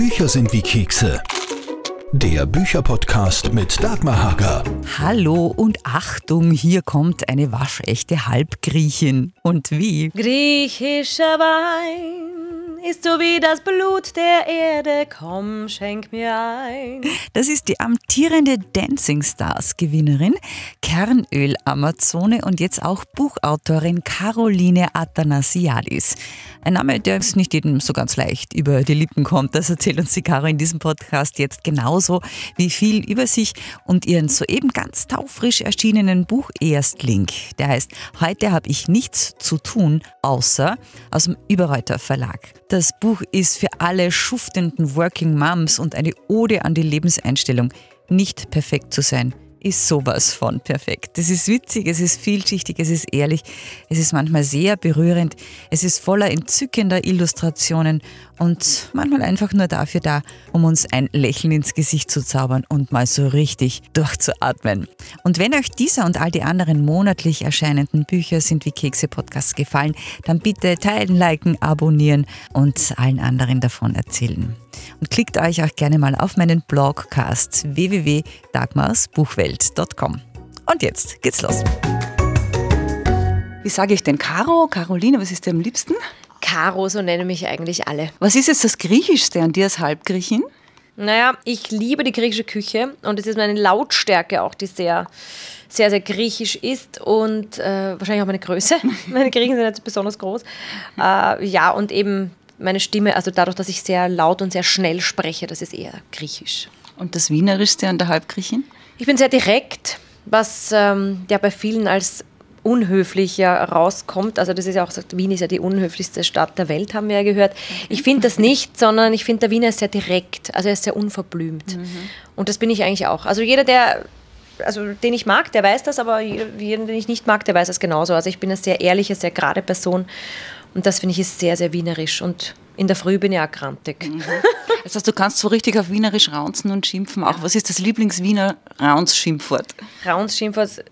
Bücher sind wie Kekse. Der Bücherpodcast mit Dagmar Hager. Hallo und Achtung, hier kommt eine waschechte Halbgriechin. Und wie? Griechischer Wein ist so wie das Blut der Erde. Komm, schenk mir ein. Das ist die amtierende Dancing Stars Gewinnerin, Kernöl-Amazone und jetzt auch Buchautorin Caroline Athanasiadis. Ein Name, der ist nicht jedem so ganz leicht über die Lippen kommt. Das erzählt uns die Caro in diesem Podcast jetzt genauso wie viel über sich und ihren soeben ganz taufrisch erschienenen Buch Erstling. Der heißt Heute habe ich nichts zu tun, außer aus dem Überreuter Verlag. Das Buch ist für alle schuftenden Working Moms und eine Ode an die Lebenseinstellung, nicht perfekt zu sein ist sowas von perfekt. Es ist witzig, es ist vielschichtig, es ist ehrlich, es ist manchmal sehr berührend, es ist voller entzückender Illustrationen und manchmal einfach nur dafür da, um uns ein Lächeln ins Gesicht zu zaubern und mal so richtig durchzuatmen. Und wenn euch dieser und all die anderen monatlich erscheinenden Bücher sind wie Kekse Podcasts gefallen, dann bitte teilen, liken, abonnieren und allen anderen davon erzählen. Und klickt euch auch gerne mal auf meinen Blogcast www.dagmarsbuchwelt.com. Und jetzt geht's los. Wie sage ich denn Caro, Caroline, was ist dir am liebsten? Caro, so nennen mich eigentlich alle. Was ist jetzt das Griechischste an dir als Halbgriechin? Naja, ich liebe die griechische Küche und es ist meine Lautstärke auch, die sehr, sehr, sehr griechisch ist und äh, wahrscheinlich auch meine Größe. meine Griechen sind jetzt besonders groß. Äh, ja, und eben meine Stimme, also dadurch, dass ich sehr laut und sehr schnell spreche, das ist eher griechisch. Und das Wienerischste an der Halbgriechin? Ich bin sehr direkt, was ähm, ja bei vielen als unhöflich ja rauskommt. Also das ist ja auch, Wien ist ja die unhöflichste Stadt der Welt, haben wir ja gehört. Ich finde das nicht, sondern ich finde, der Wiener ist sehr direkt, also er ist sehr unverblümt. Mhm. Und das bin ich eigentlich auch. Also jeder, der, also den ich mag, der weiß das, aber jeden, den ich nicht mag, der weiß das genauso. Also ich bin eine sehr ehrliche, sehr gerade Person und das finde ich ist sehr, sehr wienerisch und in der Früh bin ich auch grantig. Mhm. Das heißt, du kannst so richtig auf Wienerisch raunzen und schimpfen. Auch was ist das Lieblings-Wiener Raunz-Schimpfwort? Raunz-Schimpfwort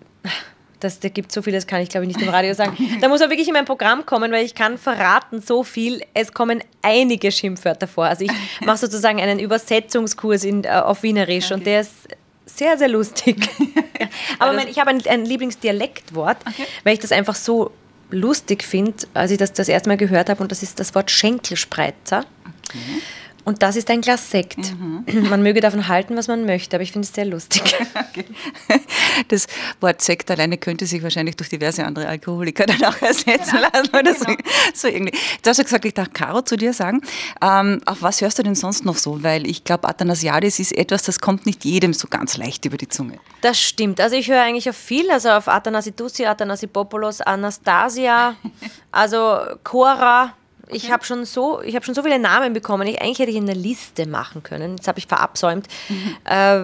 das, da gibt so viel, das kann ich glaube ich nicht im Radio sagen. Da muss er wirklich in mein Programm kommen, weil ich kann verraten so viel. Es kommen einige Schimpfwörter vor. Also ich mache sozusagen einen Übersetzungskurs in, äh, auf Wienerisch okay. und der ist sehr, sehr lustig. Aber mein, ich habe ein, ein Lieblingsdialektwort, okay. weil ich das einfach so lustig finde, als ich das das erste Mal gehört habe und das ist das Wort Schenkelspreizer. Okay. Und das ist ein Glas Sekt. Mhm. Man möge davon halten, was man möchte, aber ich finde es sehr lustig. Okay. Das Wort Sekt alleine könnte sich wahrscheinlich durch diverse andere Alkoholiker dann auch ersetzen genau. lassen. Oder genau. so, so irgendwie. Jetzt hast du gesagt, ich darf Caro zu dir sagen. Ähm, auf was hörst du denn sonst noch so? Weil ich glaube, Athanasiadis ist etwas, das kommt nicht jedem so ganz leicht über die Zunge. Das stimmt. Also ich höre eigentlich auf viel, also auf Athanasidusi, Athanasipopoulos, Anastasia, also Cora, ich habe schon, so, hab schon so viele Namen bekommen. Ich, eigentlich hätte ich eine Liste machen können. Das habe ich verabsäumt. Mhm. Äh,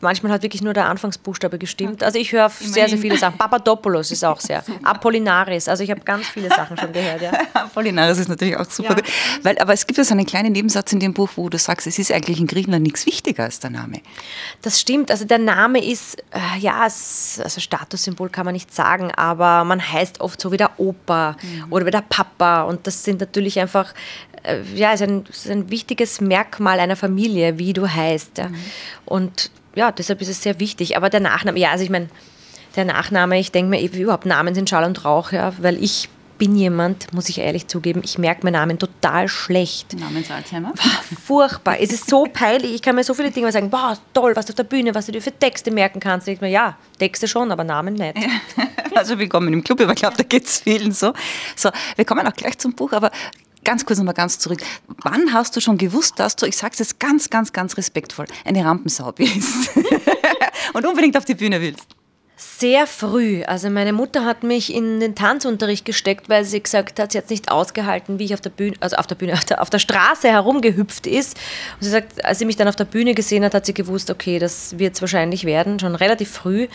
manchmal hat wirklich nur der Anfangsbuchstabe gestimmt. Okay. Also ich höre sehr, sehr viele Sachen. Papadopoulos ist auch sehr. Apollinaris. Also ich habe ganz viele Sachen schon gehört. Ja. Apollinaris ist natürlich auch super ja. Weil, aber es gibt ja so einen kleinen Nebensatz in dem Buch, wo du sagst, es ist eigentlich in Griechenland nichts wichtiger als der Name. Das stimmt. Also der Name ist, äh, ja, es, also Statussymbol kann man nicht sagen, aber man heißt oft so wie der Opa mhm. oder wie der Papa. Und das sind natürlich natürlich einfach, äh, ja, ist ein, ist ein wichtiges Merkmal einer Familie, wie du heißt. Ja. Mhm. Und ja, deshalb ist es sehr wichtig. Aber der Nachname, ja, also ich meine, der Nachname, ich denke mir, überhaupt Namen sind Schall und Rauch, ja, weil ich bin jemand, muss ich ehrlich zugeben, ich merke meinen Namen total schlecht. Namensalzheimer? Furchtbar. es ist so peinlich. Ich kann mir so viele Dinge sagen, boah, toll, was du auf der Bühne, was du dir für Texte merken kannst. Ich mir, ja, Texte schon, aber Namen nicht. Also willkommen im Club, aber ich glaube, da geht es vielen so. So, wir kommen auch gleich zum Buch, aber ganz kurz nochmal ganz zurück. Wann hast du schon gewusst, dass du, ich sage es jetzt ganz, ganz, ganz respektvoll, eine Rampensau bist und unbedingt auf die Bühne willst? Sehr früh. Also meine Mutter hat mich in den Tanzunterricht gesteckt, weil sie gesagt hat, sie hat es nicht ausgehalten, wie ich auf der Bühne, also auf der Bühne, auf der, auf der Straße herumgehüpft ist. Und sie sagt, als sie mich dann auf der Bühne gesehen hat, hat sie gewusst, okay, das wird es wahrscheinlich werden, schon relativ früh.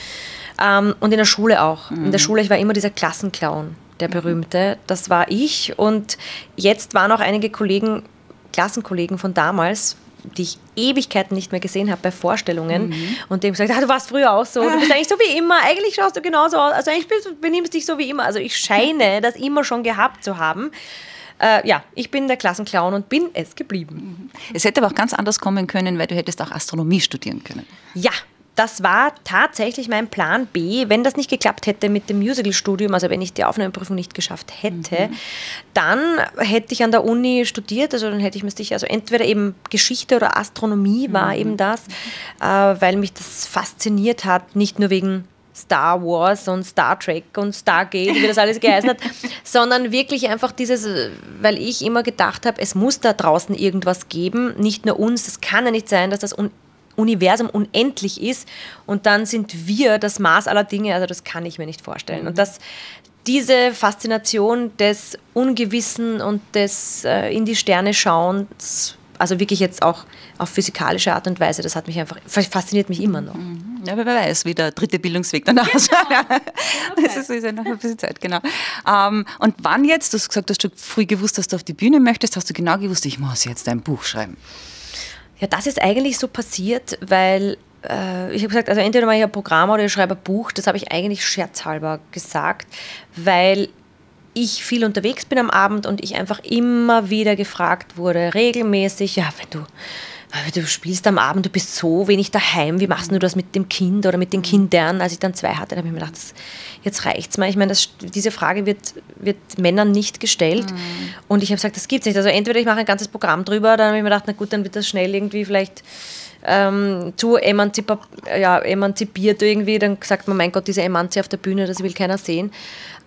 Ähm, und in der Schule auch. Mhm. In der mhm. Schule, ich war immer dieser Klassenclown, der mhm. berühmte. Das war ich. Und jetzt waren auch einige Kollegen, Klassenkollegen von damals, die ich Ewigkeiten nicht mehr gesehen habe bei Vorstellungen mhm. und dem gesagt, ah, du warst früher auch so, du bist eigentlich so wie immer, eigentlich schaust du genauso aus, also eigentlich benimmst dich so wie immer. Also ich scheine das immer schon gehabt zu haben. äh, ja, ich bin der Klassenclown und bin es geblieben. Es hätte aber auch ganz anders kommen können, weil du hättest auch Astronomie studieren können. Ja, das war tatsächlich mein Plan B. Wenn das nicht geklappt hätte mit dem Musical-Studium, also wenn ich die Aufnahmeprüfung nicht geschafft hätte, mhm. dann hätte ich an der Uni studiert. Also dann hätte ich müsste ich, also entweder eben Geschichte oder Astronomie war mhm. eben das, äh, weil mich das fasziniert hat, nicht nur wegen Star Wars und Star Trek und Stargate, wie das alles geheißen hat, sondern wirklich einfach dieses, weil ich immer gedacht habe, es muss da draußen irgendwas geben, nicht nur uns, es kann ja nicht sein, dass das Universum unendlich ist und dann sind wir das Maß aller Dinge, also das kann ich mir nicht vorstellen. Und das, diese Faszination des Ungewissen und des äh, in die Sterne schauens, also wirklich jetzt auch auf physikalische Art und Weise, das hat mich einfach, fasziniert mich immer noch. Mhm. Ja, wer weiß, wie der dritte Bildungsweg danach genau. Das ist, ist ja noch ein bisschen Zeit, genau. Ähm, und wann jetzt, du hast gesagt, dass du früh gewusst, dass du auf die Bühne möchtest, hast du genau gewusst, ich muss jetzt ein Buch schreiben. Ja, das ist eigentlich so passiert, weil äh, ich habe gesagt, also entweder mache ich ein Programm oder ich schreibe ein Buch. Das habe ich eigentlich scherzhalber gesagt, weil ich viel unterwegs bin am Abend und ich einfach immer wieder gefragt wurde, regelmäßig, ja, wenn du du spielst am Abend, du bist so wenig daheim, wie machst du das mit dem Kind oder mit den Kindern? Als ich dann zwei hatte, habe ich mir gedacht, das, jetzt reicht's mal. Ich meine, das, diese Frage wird, wird Männern nicht gestellt. Mhm. Und ich habe gesagt, das gibt's nicht. Also entweder ich mache ein ganzes Programm drüber, dann habe ich mir gedacht, na gut, dann wird das schnell irgendwie vielleicht ähm, zu emanzip ja, emanzipiert irgendwie. Dann sagt man, mein Gott, diese Emanze auf der Bühne, das will keiner sehen.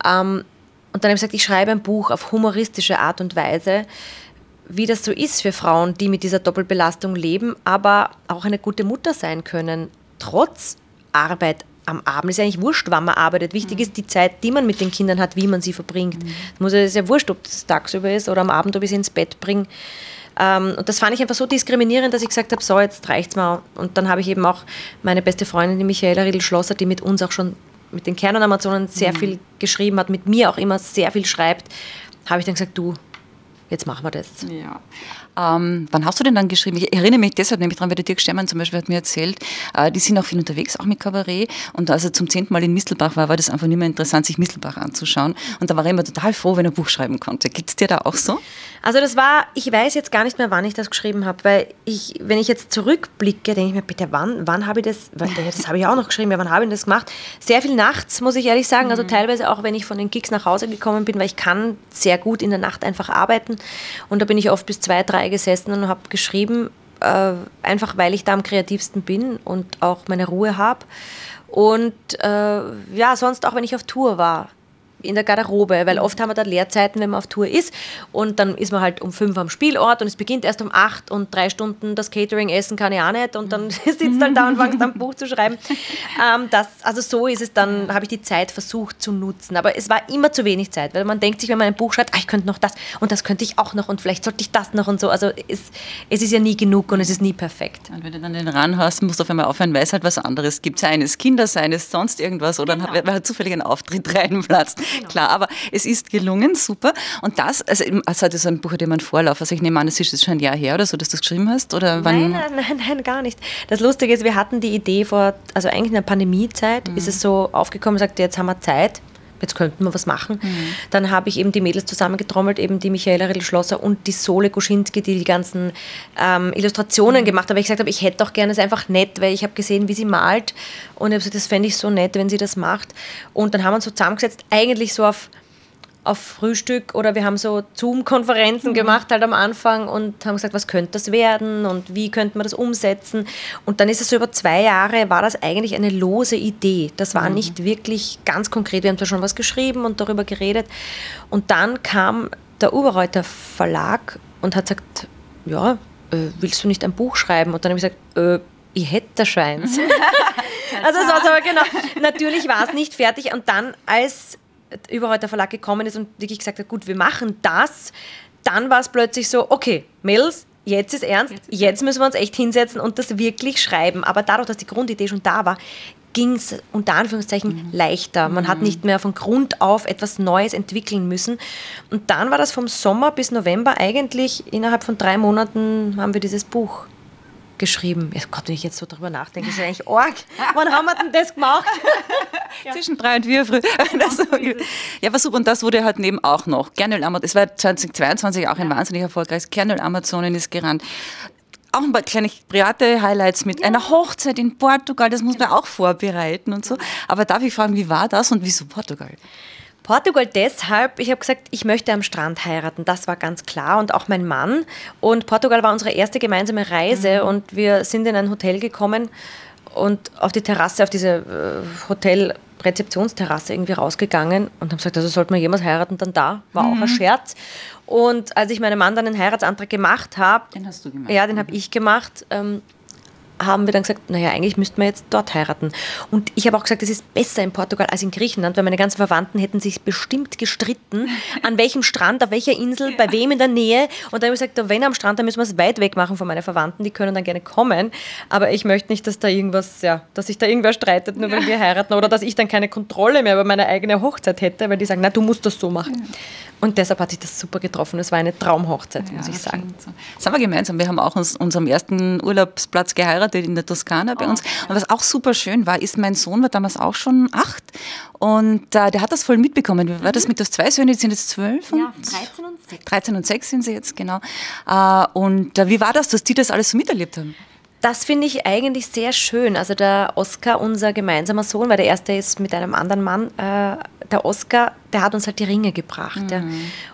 Ähm, und dann habe ich gesagt, ich schreibe ein Buch auf humoristische Art und Weise wie das so ist für Frauen, die mit dieser Doppelbelastung leben, aber auch eine gute Mutter sein können, trotz Arbeit am Abend. Es ist eigentlich wurscht, wann man arbeitet. Wichtig mhm. ist die Zeit, die man mit den Kindern hat, wie man sie verbringt. Mhm. Es ist ja wurscht, ob das tagsüber ist oder am Abend, ob ich sie ins Bett bringe. Ähm, und das fand ich einfach so diskriminierend, dass ich gesagt habe, so, jetzt reicht's mal. Und dann habe ich eben auch meine beste Freundin, die Michaela Riedl-Schlosser, die mit uns auch schon mit den Kernen-Amazonen sehr mhm. viel geschrieben hat, mit mir auch immer sehr viel schreibt, habe ich dann gesagt, du, jetzt machen wir das. Ja. Ähm, wann hast du denn dann geschrieben? Ich erinnere mich deshalb nämlich daran, weil der Dirk Stermann zum Beispiel hat mir erzählt, äh, die sind auch viel unterwegs, auch mit Kabarett. Und als er zum zehnten Mal in Mistelbach war, war das einfach nicht mehr interessant, sich Mistelbach anzuschauen. Und da war er immer total froh, wenn er ein Buch schreiben konnte. Gibt es dir da auch so? Also das war, ich weiß jetzt gar nicht mehr, wann ich das geschrieben habe, weil ich, wenn ich jetzt zurückblicke, denke ich mir, bitte, wann, wann habe ich das, das habe ich auch noch geschrieben, ja, wann habe ich das gemacht? Sehr viel nachts, muss ich ehrlich sagen, also mhm. teilweise auch, wenn ich von den Gigs nach Hause gekommen bin, weil ich kann sehr gut in der Nacht einfach arbeiten und da bin ich oft bis zwei, drei gesessen und habe geschrieben, äh, einfach weil ich da am kreativsten bin und auch meine Ruhe habe. Und äh, ja, sonst auch wenn ich auf Tour war in der Garderobe, weil oft haben wir da Leerzeiten, wenn man auf Tour ist und dann ist man halt um fünf am Spielort und es beginnt erst um acht und drei Stunden das Catering essen kann ich auch nicht und dann sitzt halt da und fängt dann ein Buch zu schreiben. Ähm, das, also so ist es dann, habe ich die Zeit versucht zu nutzen, aber es war immer zu wenig Zeit, weil man denkt sich, wenn man ein Buch schreibt, ah, ich könnte noch das und das könnte ich auch noch und vielleicht sollte ich das noch und so, also es, es ist ja nie genug und es ist nie perfekt. Und wenn du dann den Ran hast, musst du auf einmal aufhören, weil es halt was anderes gibt, sei es Kinder, sei es sonst irgendwas oder genau. dann hat, hat zufällig einen Auftritt reinplatzt. Genau. Klar, aber es ist gelungen, super. Und das, also, also das ist ein Buch, immer einen Vorlauf. Also ich nehme an, es ist schon ein Jahr her oder so, dass du es geschrieben hast? Oder wann? Nein, nein, nein, nein, gar nicht. Das Lustige ist, wir hatten die Idee vor, also eigentlich in der Pandemiezeit, mhm. ist es so aufgekommen, sagte, jetzt haben wir Zeit jetzt könnten wir was machen. Mhm. Dann habe ich eben die Mädels zusammengetrommelt, eben die Michaela Riedl-Schlosser und die Sole Goschinski, die die ganzen ähm, Illustrationen mhm. gemacht haben. Weil ich gesagt habe, ich hätte doch gerne, es einfach nett, weil ich habe gesehen, wie sie malt und ich habe gesagt, das fände ich so nett, wenn sie das macht. Und dann haben wir uns so zusammengesetzt, eigentlich so auf auf Frühstück oder wir haben so Zoom-Konferenzen mhm. gemacht halt am Anfang und haben gesagt, was könnte das werden und wie könnte man das umsetzen. Und dann ist es so über zwei Jahre, war das eigentlich eine lose Idee. Das war mhm. nicht wirklich ganz konkret. Wir haben zwar schon was geschrieben und darüber geredet. Und dann kam der Uberreuter Verlag und hat gesagt, ja, äh, willst du nicht ein Buch schreiben? Und dann habe ich gesagt, äh, ich hätte der Schweins. also es war so, genau. Natürlich war es nicht fertig. Und dann, als überall der Verlag gekommen ist und wirklich gesagt hat, gut, wir machen das, dann war es plötzlich so, okay, Mädels, jetzt ist ernst, jetzt, ist jetzt müssen wir uns echt hinsetzen und das wirklich schreiben. Aber dadurch, dass die Grundidee schon da war, ging es unter Anführungszeichen mhm. leichter. Man mhm. hat nicht mehr von Grund auf etwas Neues entwickeln müssen. Und dann war das vom Sommer bis November eigentlich innerhalb von drei Monaten haben wir dieses Buch geschrieben. Ja, Gott, wenn ich jetzt so drüber nachdenke, ist ja eigentlich arg. Wann haben wir denn das gemacht? Zwischen drei und vier früh. Ja, war super. Und das wurde halt neben auch noch. Kernöl Amazon, es war 2022 auch ein wahnsinnig erfolgreiches Kernöl Amazonen ist gerannt. Auch ein paar kleine private Highlights mit einer Hochzeit in Portugal, das muss man auch vorbereiten und so. Aber darf ich fragen, wie war das und wieso Portugal? Portugal deshalb, ich habe gesagt, ich möchte am Strand heiraten, das war ganz klar und auch mein Mann. Und Portugal war unsere erste gemeinsame Reise mhm. und wir sind in ein Hotel gekommen und auf die Terrasse, auf diese äh, Hotel Rezeptionsterrasse irgendwie rausgegangen und haben gesagt, also sollte man jemals heiraten, dann da. War mhm. auch ein mhm. Scherz. Und als ich meinem Mann dann einen Heiratsantrag gemacht habe, den hast du gemacht. Ja, den habe ich gemacht. Ähm, haben wir dann gesagt, naja, eigentlich müssten wir jetzt dort heiraten. Und ich habe auch gesagt, es ist besser in Portugal als in Griechenland, weil meine ganzen Verwandten hätten sich bestimmt gestritten, an welchem Strand, auf welcher Insel, bei wem in der Nähe. Und dann habe ich gesagt, wenn am Strand, dann müssen wir es weit weg machen von meinen Verwandten, die können dann gerne kommen. Aber ich möchte nicht, dass da irgendwas, ja, dass sich da irgendwer streitet, nur weil wir heiraten oder dass ich dann keine Kontrolle mehr über meine eigene Hochzeit hätte, weil die sagen, na, du musst das so machen. Und deshalb hat sich das super getroffen. Es war eine Traumhochzeit, ja, muss ich sagen. So. Das haben wir gemeinsam. Wir haben auch uns unserem ersten Urlaubsplatz geheiratet in der Toskana bei oh, uns. Und was auch super schön war, ist, mein Sohn war damals auch schon acht und äh, der hat das voll mitbekommen. Wie war das mhm. mit das zwei Söhne? Die sind jetzt zwölf? Ja, 13 und 6. 13 und 6 sind sie jetzt, genau. Äh, und äh, wie war das, dass die das alles so miterlebt haben? Das finde ich eigentlich sehr schön. Also der Oscar, unser gemeinsamer Sohn, weil der erste ist mit einem anderen Mann, äh, der Oscar, der hat uns halt die Ringe gebracht. Mhm. Ja.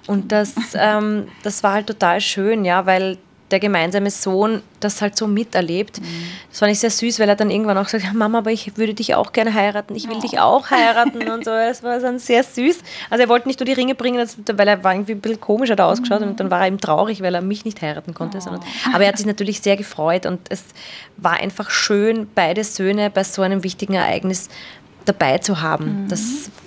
Und das, ähm, das war halt total schön, ja, weil der gemeinsame Sohn das halt so miterlebt. Mhm. Das fand ich sehr süß, weil er dann irgendwann auch hat, Mama, aber ich würde dich auch gerne heiraten, ich will oh. dich auch heiraten und so. Das war dann sehr süß. Also er wollte nicht nur die Ringe bringen, weil er war irgendwie ein bisschen komischer da ausgeschaut mhm. und dann war er eben traurig, weil er mich nicht heiraten konnte. Oh. aber er hat sich natürlich sehr gefreut und es war einfach schön, beide Söhne bei so einem wichtigen Ereignis dabei zu haben. Mhm. Das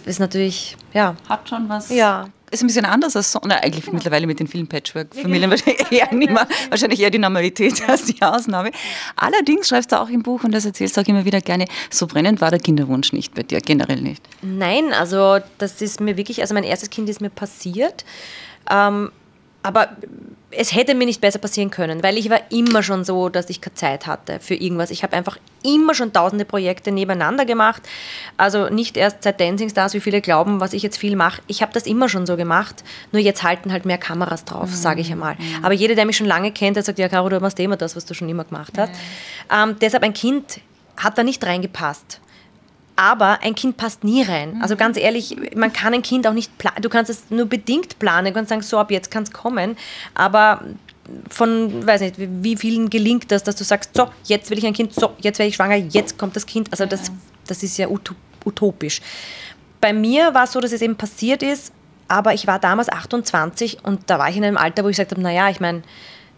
ist natürlich, ja. Hat schon was. Ja ist ein bisschen anders als so, na, eigentlich genau. mittlerweile mit den vielen Patchwork-Familien wahrscheinlich eher nicht mehr, wahrscheinlich eher die Normalität ja. als die Ausnahme. Allerdings schreibst du auch im Buch, und das erzählst du auch immer wieder gerne, so brennend war der Kinderwunsch nicht bei dir, generell nicht. Nein, also das ist mir wirklich, also mein erstes Kind ist mir passiert. Ähm, aber es hätte mir nicht besser passieren können, weil ich war immer schon so, dass ich keine Zeit hatte für irgendwas. Ich habe einfach immer schon tausende Projekte nebeneinander gemacht. Also nicht erst seit Dancing Stars, wie viele glauben, was ich jetzt viel mache. Ich habe das immer schon so gemacht. Nur jetzt halten halt mehr Kameras drauf, mhm. sage ich einmal. Mhm. Aber jeder, der mich schon lange kennt, der sagt, ja, Caro, du machst immer das, was du schon immer gemacht hast. Mhm. Ähm, deshalb ein Kind hat da nicht reingepasst. Aber ein Kind passt nie rein. Also ganz ehrlich, man kann ein Kind auch nicht planen. Du kannst es nur bedingt planen. Du kannst sagen, so ab jetzt kann es kommen. Aber von, weiß nicht, wie vielen gelingt das, dass du sagst, so, jetzt will ich ein Kind, so, jetzt werde ich schwanger, jetzt kommt das Kind. Also das, das ist ja utopisch. Bei mir war es so, dass es eben passiert ist, aber ich war damals 28 und da war ich in einem Alter, wo ich gesagt habe, naja, ich meine,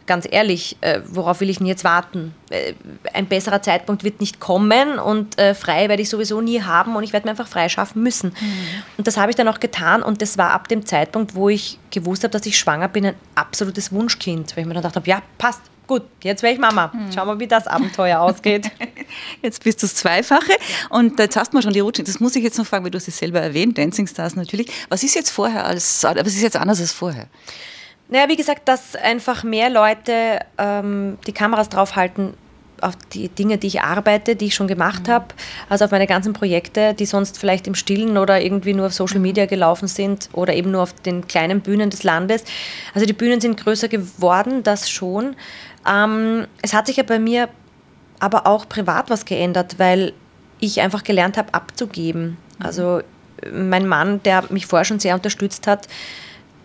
ganz ehrlich, äh, worauf will ich denn jetzt warten? Äh, ein besserer Zeitpunkt wird nicht kommen und äh, frei werde ich sowieso nie haben und ich werde mir einfach freischaffen müssen. Mhm. Und das habe ich dann auch getan und das war ab dem Zeitpunkt, wo ich gewusst habe, dass ich schwanger bin, ein absolutes Wunschkind, weil ich mir dann gedacht habe, ja, passt, gut, jetzt wäre ich Mama. Mhm. Schauen wir, wie das Abenteuer ausgeht. Jetzt bist du das Zweifache und jetzt hast du schon die Routine. Das muss ich jetzt noch fragen, weil du es selber erwähnt, Dancing Stars natürlich. Was ist jetzt vorher als, was ist jetzt anders als vorher? Naja, wie gesagt, dass einfach mehr Leute ähm, die Kameras draufhalten auf die Dinge, die ich arbeite, die ich schon gemacht mhm. habe, also auf meine ganzen Projekte, die sonst vielleicht im Stillen oder irgendwie nur auf Social Media mhm. gelaufen sind oder eben nur auf den kleinen Bühnen des Landes. Also die Bühnen sind größer geworden, das schon. Ähm, es hat sich ja bei mir aber auch privat was geändert, weil ich einfach gelernt habe, abzugeben. Mhm. Also mein Mann, der mich vorher schon sehr unterstützt hat,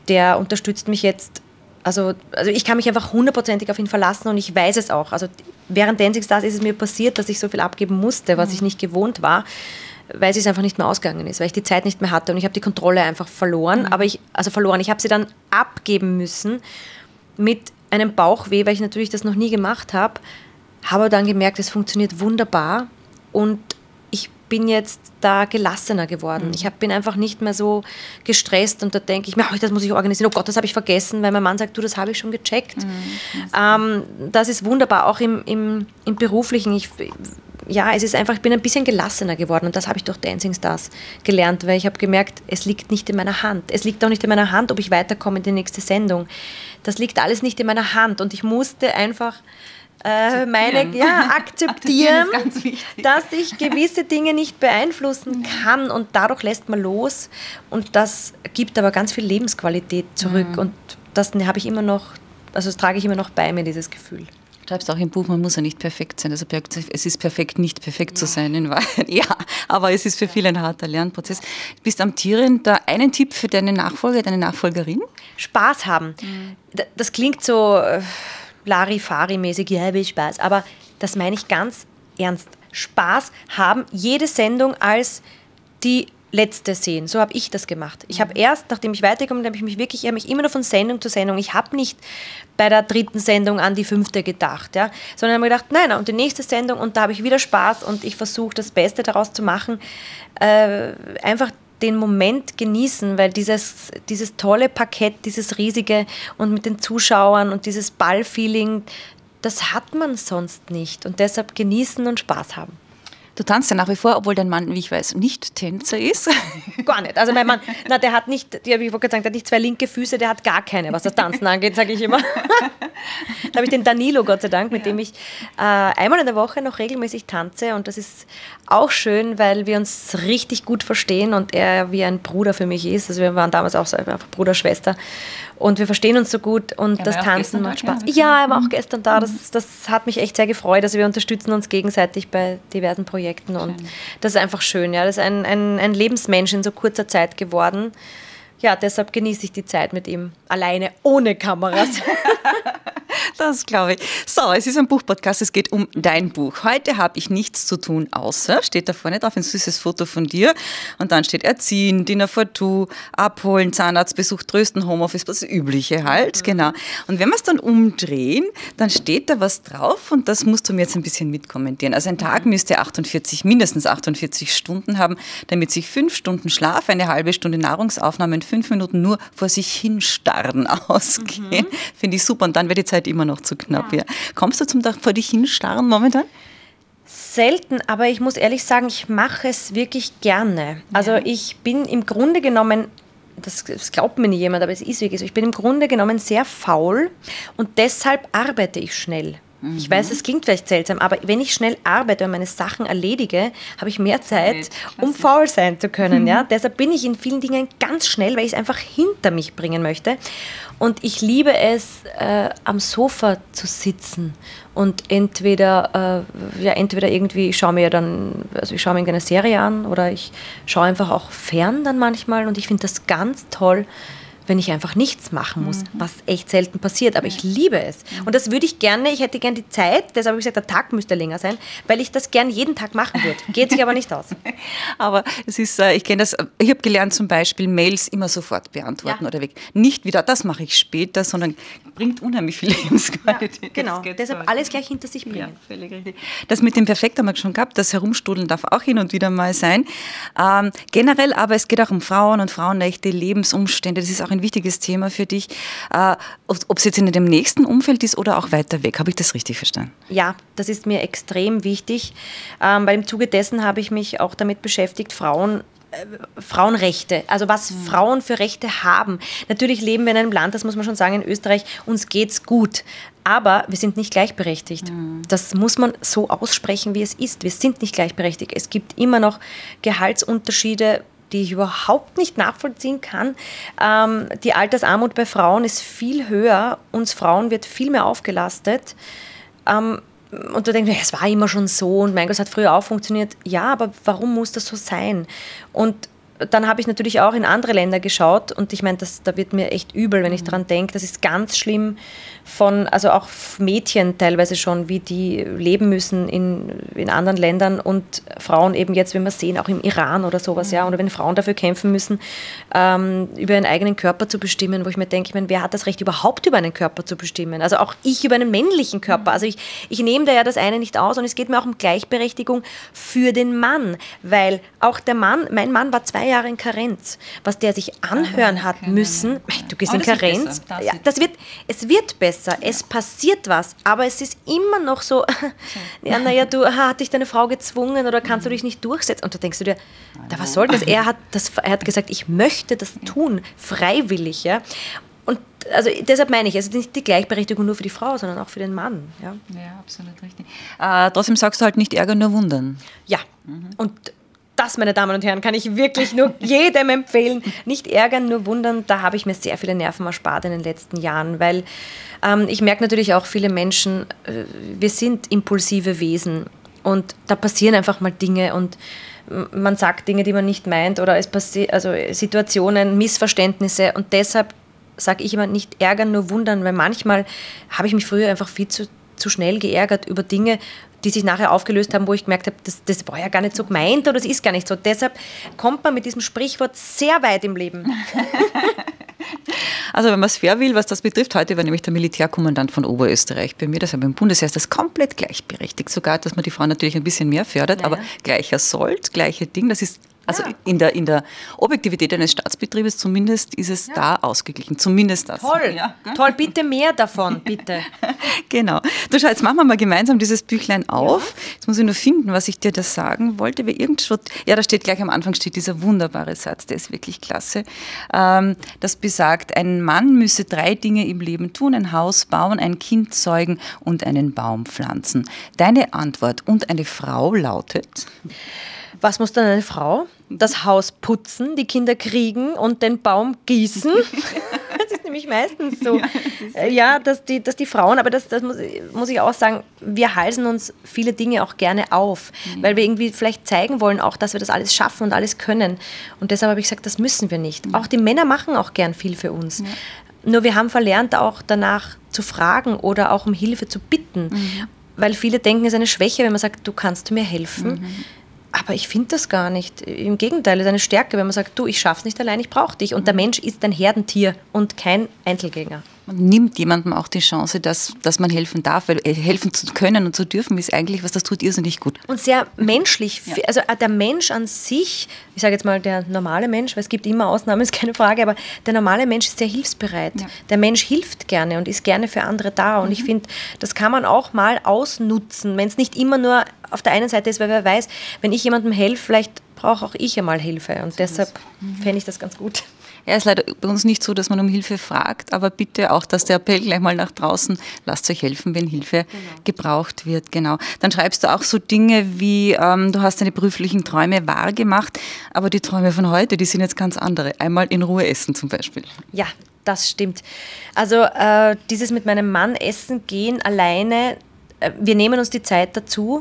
der unterstützt mich jetzt. Also, also ich kann mich einfach hundertprozentig auf ihn verlassen und ich weiß es auch. Also während Dancing Stars ist es mir passiert, dass ich so viel abgeben musste, was mhm. ich nicht gewohnt war, weil es einfach nicht mehr ausgegangen ist, weil ich die Zeit nicht mehr hatte und ich habe die Kontrolle einfach verloren. Mhm. Aber ich, also verloren, ich habe sie dann abgeben müssen mit einem Bauchweh, weil ich natürlich das noch nie gemacht habe, habe dann gemerkt, es funktioniert wunderbar und bin jetzt da gelassener geworden. Mhm. Ich hab, bin einfach nicht mehr so gestresst und da denke ich mir, oh, das muss ich organisieren. Oh Gott, das habe ich vergessen, weil mein Mann sagt, du, das habe ich schon gecheckt. Mhm. Ähm, das ist wunderbar, auch im, im, im beruflichen. Ich, ja, es ist einfach, ich bin ein bisschen gelassener geworden und das habe ich durch Dancing Stars gelernt, weil ich habe gemerkt, es liegt nicht in meiner Hand. Es liegt auch nicht in meiner Hand, ob ich weiterkomme in die nächste Sendung. Das liegt alles nicht in meiner Hand und ich musste einfach äh, meine, ja, akzeptieren, dass ich gewisse Dinge nicht beeinflussen kann und dadurch lässt man los und das gibt aber ganz viel Lebensqualität zurück mhm. und das habe ich immer noch, also das trage ich immer noch bei mir, dieses Gefühl schreibst auch im Buch, man muss ja nicht perfekt sein. Also es ist perfekt, nicht perfekt ja. zu sein in Wahrheit. Ja, aber es ist für viele ein harter Lernprozess. Du bist amtierend. Da einen Tipp für deine Nachfolger, deine Nachfolgerin? Spaß haben. Mhm. Das klingt so äh, Larifari-mäßig, ja, will Spaß. Aber das meine ich ganz ernst. Spaß haben, jede Sendung als die letzte sehen. So habe ich das gemacht. Ich habe mhm. erst, nachdem ich weitergekommen bin, habe ich mich wirklich, ich habe mich immer nur von Sendung zu Sendung. Ich habe nicht bei der dritten Sendung an die fünfte gedacht, ja, sondern habe gedacht, nein, nein, und die nächste Sendung und da habe ich wieder Spaß und ich versuche das Beste daraus zu machen. Äh, einfach den Moment genießen, weil dieses, dieses tolle Parkett, dieses riesige und mit den Zuschauern und dieses Ballfeeling, das hat man sonst nicht und deshalb genießen und Spaß haben. Du tanzt ja nach wie vor, obwohl dein Mann, wie ich weiß, nicht Tänzer ist. Gar nicht. Also mein Mann, na, der hat nicht, ich wollte sagen, der hat nicht zwei linke Füße, der hat gar keine, was das Tanzen angeht, sage ich immer. da habe ich den Danilo, Gott sei Dank, mit ja. dem ich äh, einmal in der Woche noch regelmäßig tanze und das ist auch schön, weil wir uns richtig gut verstehen und er wie ein Bruder für mich ist. Also wir waren damals auch so einfach Bruder, Schwester und wir verstehen uns so gut und ja, das Tanzen macht Spaß. Ja, er war auch gestern da. Das, das hat mich echt sehr gefreut. Also wir unterstützen uns gegenseitig bei diversen Projekten und schön. das ist einfach schön. Ja, das ist ein, ein, ein Lebensmensch in so kurzer Zeit geworden. Ja, deshalb genieße ich die Zeit mit ihm alleine, ohne Kameras. Das glaube ich. So, es ist ein Buchpodcast, es geht um dein Buch. Heute habe ich nichts zu tun, außer, steht da vorne drauf, ein süßes Foto von dir. Und dann steht Erziehen, Dinner for Two, Abholen, Zahnarztbesuch, Trösten, Homeoffice, das Übliche halt, mhm. genau. Und wenn wir es dann umdrehen, dann steht da was drauf und das musst du mir jetzt ein bisschen mitkommentieren. Also ein Tag mhm. müsste 48, mindestens 48 Stunden haben, damit sich fünf Stunden Schlaf, eine halbe Stunde Nahrungsaufnahme und fünf Minuten nur vor sich hinstarren ausgehen. Mhm. Finde ich super. Und dann wird die Zeit immer noch zu knapp. Ja. ja. Kommst du zum vor dich hinstarren momentan? Selten, aber ich muss ehrlich sagen, ich mache es wirklich gerne. Also ich bin im Grunde genommen das, das, glaubt mir nicht jemand, aber es ist wirklich so. Ich bin im Grunde genommen sehr faul und deshalb arbeite ich schnell. Mhm. Ich weiß, es klingt vielleicht seltsam, aber wenn ich schnell arbeite und meine Sachen erledige, habe ich mehr Zeit, um faul sein zu können. Ja? Deshalb bin ich in vielen Dingen ganz schnell, weil ich es einfach hinter mich bringen möchte. Und ich liebe es, äh, am Sofa zu sitzen und entweder, äh, ja, entweder irgendwie, ich schaue mir dann, also ich schaue mir irgendeine Serie an oder ich schaue einfach auch fern dann manchmal und ich finde das ganz toll, wenn ich einfach nichts machen muss, mhm. was echt selten passiert. Aber ich liebe es. Mhm. Und das würde ich gerne, ich hätte gerne die Zeit, deshalb habe ich gesagt, der Tag müsste länger sein, weil ich das gerne jeden Tag machen würde. Geht sich aber nicht aus. aber es ist, äh, ich kenne das, ich habe gelernt zum Beispiel Mails immer sofort beantworten ja. oder weg. Nicht wieder, das mache ich später, sondern bringt unheimlich viel Lebensqualität. Ja, genau, deshalb so. alles gleich hinter sich bringen. Ja, völlig richtig. Das mit dem Perfekt haben wir schon gehabt, das Herumstudeln darf auch hin und wieder mal sein. Ähm, generell aber, es geht auch um Frauen und Frauenrechte, Lebensumstände, das ist auch ein wichtiges Thema für dich. Äh, ob es jetzt in dem nächsten Umfeld ist oder auch weiter weg. Habe ich das richtig verstanden? Ja, das ist mir extrem wichtig. Ähm, im Zuge dessen habe ich mich auch damit beschäftigt, Frauen äh, Frauenrechte, also was mhm. Frauen für Rechte haben. Natürlich leben wir in einem Land, das muss man schon sagen, in Österreich, uns geht's gut. Aber wir sind nicht gleichberechtigt. Mhm. Das muss man so aussprechen, wie es ist. Wir sind nicht gleichberechtigt. Es gibt immer noch Gehaltsunterschiede die ich überhaupt nicht nachvollziehen kann. Ähm, die Altersarmut bei Frauen ist viel höher. Uns Frauen wird viel mehr aufgelastet. Ähm, und du denkst, es war immer schon so und mein Gott, es hat früher auch funktioniert. Ja, aber warum muss das so sein? Und dann habe ich natürlich auch in andere Länder geschaut und ich meine, da wird mir echt übel, wenn ich mhm. daran denke. Das ist ganz schlimm von, also auch Mädchen teilweise schon, wie die leben müssen in, in anderen Ländern und Frauen eben jetzt, wenn wir sehen, auch im Iran oder sowas, mhm. ja, oder wenn Frauen dafür kämpfen müssen, ähm, über ihren eigenen Körper zu bestimmen, wo ich mir denke, ich meine, wer hat das Recht überhaupt über einen Körper zu bestimmen? Also auch ich über einen männlichen Körper. Mhm. Also ich, ich nehme da ja das eine nicht aus und es geht mir auch um Gleichberechtigung für den Mann, weil auch der Mann, mein Mann war zwei Jahre in Karenz, was der sich anhören hat müssen, du gehst in Karenz, ja, das wird, es wird besser. Es passiert was, aber es ist immer noch so, ja, naja, du hat dich deine Frau gezwungen oder kannst du dich nicht durchsetzen? Und da denkst du dir, da, was soll das? Er hat, das? er hat gesagt, ich möchte das tun, freiwillig. Ja? und also deshalb meine ich, also nicht die Gleichberechtigung nur für die Frau, sondern auch für den Mann. Ja, ja absolut richtig. Äh, trotzdem sagst du halt nicht ärgern, nur wundern. Ja, mhm. und das, meine Damen und Herren, kann ich wirklich nur jedem empfehlen. Nicht ärgern, nur wundern. Da habe ich mir sehr viele Nerven erspart in den letzten Jahren, weil ähm, ich merke natürlich auch viele Menschen, äh, wir sind impulsive Wesen und da passieren einfach mal Dinge und man sagt Dinge, die man nicht meint oder es passiert, also Situationen, Missverständnisse und deshalb sage ich immer nicht ärgern, nur wundern, weil manchmal habe ich mich früher einfach viel zu, zu schnell geärgert über Dinge, die sich nachher aufgelöst haben, wo ich gemerkt habe, das, das war ja gar nicht so gemeint oder das ist gar nicht so. Deshalb kommt man mit diesem Sprichwort sehr weit im Leben. Also wenn man es fair will, was das betrifft, heute war nämlich der Militärkommandant von Oberösterreich bei mir, das ist beim Bundesheer ist das komplett gleichberechtigt, sogar, dass man die Frauen natürlich ein bisschen mehr fördert, naja. aber gleicher Sold, gleiche Ding, das ist also ja. in, der, in der Objektivität eines Staatsbetriebes zumindest ist es ja. da ausgeglichen. Zumindest das. Toll, ja, toll, bitte mehr davon, bitte. genau. Du schau, jetzt machen wir mal gemeinsam dieses Büchlein auf. Jetzt muss ich nur finden, was ich dir da sagen wollte. Weil irgendwo, ja, da steht gleich am Anfang steht dieser wunderbare Satz, der ist wirklich klasse. Ähm, das besagt, ein Mann müsse drei Dinge im Leben tun: ein Haus bauen, ein Kind zeugen und einen Baum pflanzen. Deine Antwort und eine Frau lautet? Was muss dann eine Frau? Das Haus putzen, die Kinder kriegen und den Baum gießen. nämlich meistens so. Ja, das ja dass, die, dass die Frauen, aber das, das muss, muss, ich auch sagen, wir halsen uns viele Dinge auch gerne auf, mhm. weil wir irgendwie vielleicht zeigen wollen auch, dass wir das alles schaffen und alles können. Und deshalb habe ich gesagt, das müssen wir nicht. Mhm. Auch die Männer machen auch gern viel für uns. Ja. Nur wir haben verlernt, auch danach zu fragen oder auch um Hilfe zu bitten. Mhm. Weil viele denken, es ist eine Schwäche, wenn man sagt, du kannst mir helfen. Mhm. Aber ich finde das gar nicht. Im Gegenteil, es ist eine Stärke, wenn man sagt, du, ich schaff's nicht allein, ich brauche dich. Und der Mensch ist ein Herdentier und kein Einzelgänger man nimmt jemandem auch die Chance, dass, dass man helfen darf, weil äh, helfen zu können und zu dürfen ist eigentlich, was das tut, irrsinnig gut. Und sehr menschlich. Ja. Also äh, der Mensch an sich, ich sage jetzt mal der normale Mensch, weil es gibt immer Ausnahmen, ist keine Frage, aber der normale Mensch ist sehr hilfsbereit. Ja. Der Mensch hilft gerne und ist gerne für andere da. Und mhm. ich finde, das kann man auch mal ausnutzen, wenn es nicht immer nur auf der einen Seite ist, weil wer weiß, wenn ich jemandem helfe, vielleicht brauche auch ich einmal Hilfe. Und so deshalb mhm. fände ich das ganz gut. Ja, ist leider bei uns nicht so, dass man um Hilfe fragt, aber bitte auch, dass der Appell gleich mal nach draußen, lasst euch helfen, wenn Hilfe genau. gebraucht wird. Genau. Dann schreibst du auch so Dinge wie, ähm, du hast deine beruflichen Träume wahr gemacht, aber die Träume von heute, die sind jetzt ganz andere. Einmal in Ruhe essen zum Beispiel. Ja, das stimmt. Also äh, dieses mit meinem Mann essen gehen alleine, äh, wir nehmen uns die Zeit dazu.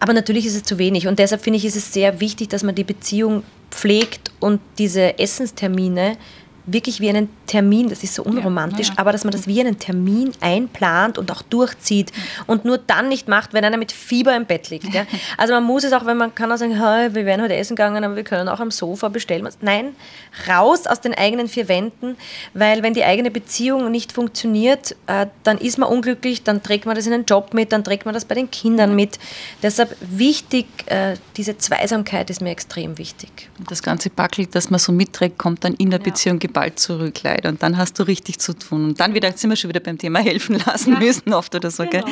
Aber natürlich ist es zu wenig und deshalb finde ich, ist es sehr wichtig, dass man die Beziehung pflegt und diese Essenstermine wirklich wie einen Termin, das ist so unromantisch, ja, ja. aber dass man das wie einen Termin einplant und auch durchzieht und nur dann nicht macht, wenn einer mit Fieber im Bett liegt. Ja. Also man muss es auch, wenn man kann auch sagen, hey, wir werden heute essen gegangen, aber wir können auch am Sofa bestellen. Nein, raus aus den eigenen vier Wänden, weil wenn die eigene Beziehung nicht funktioniert, äh, dann ist man unglücklich, dann trägt man das in den Job mit, dann trägt man das bei den Kindern mit. Deshalb wichtig, äh, diese Zweisamkeit ist mir extrem wichtig. Das ganze Backel, das man so mitträgt, kommt dann in der Beziehung gebaut bald zurück, leider. Und dann hast du richtig zu tun. Und dann wieder, sind wir schon wieder beim Thema helfen lassen ja. müssen, oft oder so. Genau.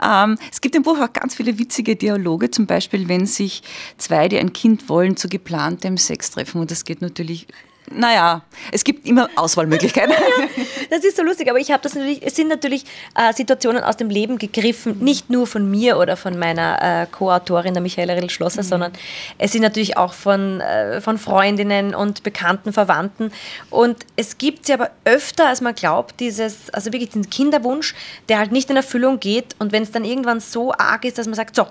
Ähm, es gibt im Buch auch ganz viele witzige Dialoge, zum Beispiel, wenn sich zwei, die ein Kind wollen, zu geplantem Sex treffen. Und das geht natürlich naja, es gibt immer Auswahlmöglichkeiten. das ist so lustig, aber ich habe das natürlich, es sind natürlich äh, Situationen aus dem Leben gegriffen, nicht nur von mir oder von meiner äh, Co-Autorin, der Michaela Riedl-Schlosser, mhm. sondern es sind natürlich auch von, äh, von Freundinnen und bekannten Verwandten. Und es gibt sie aber öfter, als man glaubt, dieses, also wirklich den Kinderwunsch, der halt nicht in Erfüllung geht. Und wenn es dann irgendwann so arg ist, dass man sagt, so,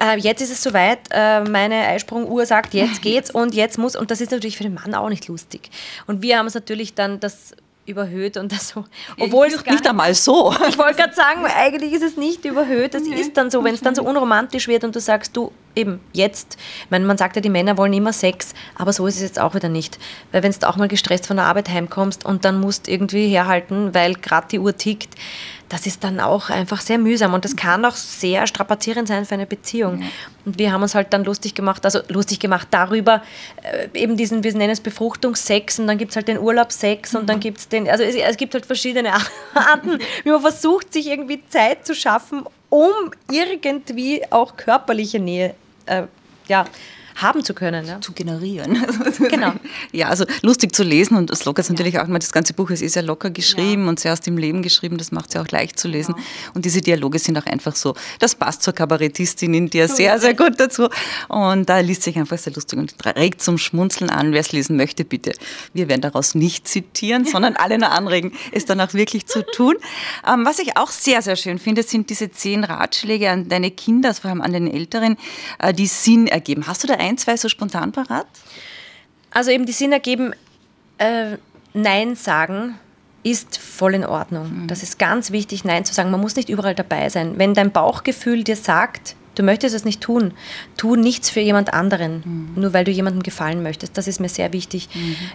äh, jetzt ist es soweit, äh, meine Eisprunguhr sagt, jetzt geht's und jetzt muss, und das ist natürlich für den Mann auch nicht lustig. Und wir haben es natürlich dann das überhöht und das so. Obwohl es nicht einmal so. Ich wollte gerade sagen, eigentlich ist es nicht überhöht. Das nee. ist dann so, wenn es dann so unromantisch wird und du sagst, du eben jetzt, ich meine, man sagt ja, die Männer wollen immer Sex, aber so ist es jetzt auch wieder nicht. Weil wenn du auch mal gestresst von der Arbeit heimkommst und dann musst irgendwie herhalten, weil gerade die Uhr tickt, das ist dann auch einfach sehr mühsam und das kann auch sehr strapazierend sein für eine Beziehung. Ja. Und wir haben uns halt dann lustig gemacht, also lustig gemacht darüber, äh, eben diesen, wir nennen es Befruchtungsex und dann gibt es halt den Urlaubsex mhm. und dann mhm. gibt es den, also es, es gibt halt verschiedene Arten, wie man versucht, sich irgendwie Zeit zu schaffen, um irgendwie auch körperliche Nähe äh, ja, haben zu können. Ja. Zu generieren. Genau. Ja, also lustig zu lesen und es lockert natürlich auch mal, das ganze Buch ist eh sehr locker geschrieben Ja. und sehr aus dem Leben geschrieben, das macht es ja auch leicht zu lesen. Und diese Dialoge sind auch einfach so, das passt zur Kabarettistin in dir sehr, sehr gut dazu. Und da liest sich einfach sehr lustig und regt zum Schmunzeln an. Wer es lesen möchte, bitte. Wir werden daraus nicht zitieren, sondern alle nur anregen, es dann auch wirklich zu tun. Ähm, was ich auch sehr, sehr schön finde, sind diese zehn Ratschläge an deine Kinder, vor allem an den Älteren, äh, die Sinn ergeben. Hast du da ein, zwei so spontan parat? Also eben die Sinn ergeben, äh, Nein sagen ist voll in Ordnung. Das ist ganz wichtig, Nein zu sagen. Man muss nicht überall dabei sein. Wenn dein Bauchgefühl dir sagt, du möchtest es nicht tun, tu nichts für jemand anderen, nur weil du jemandem gefallen möchtest. Das ist mir sehr wichtig.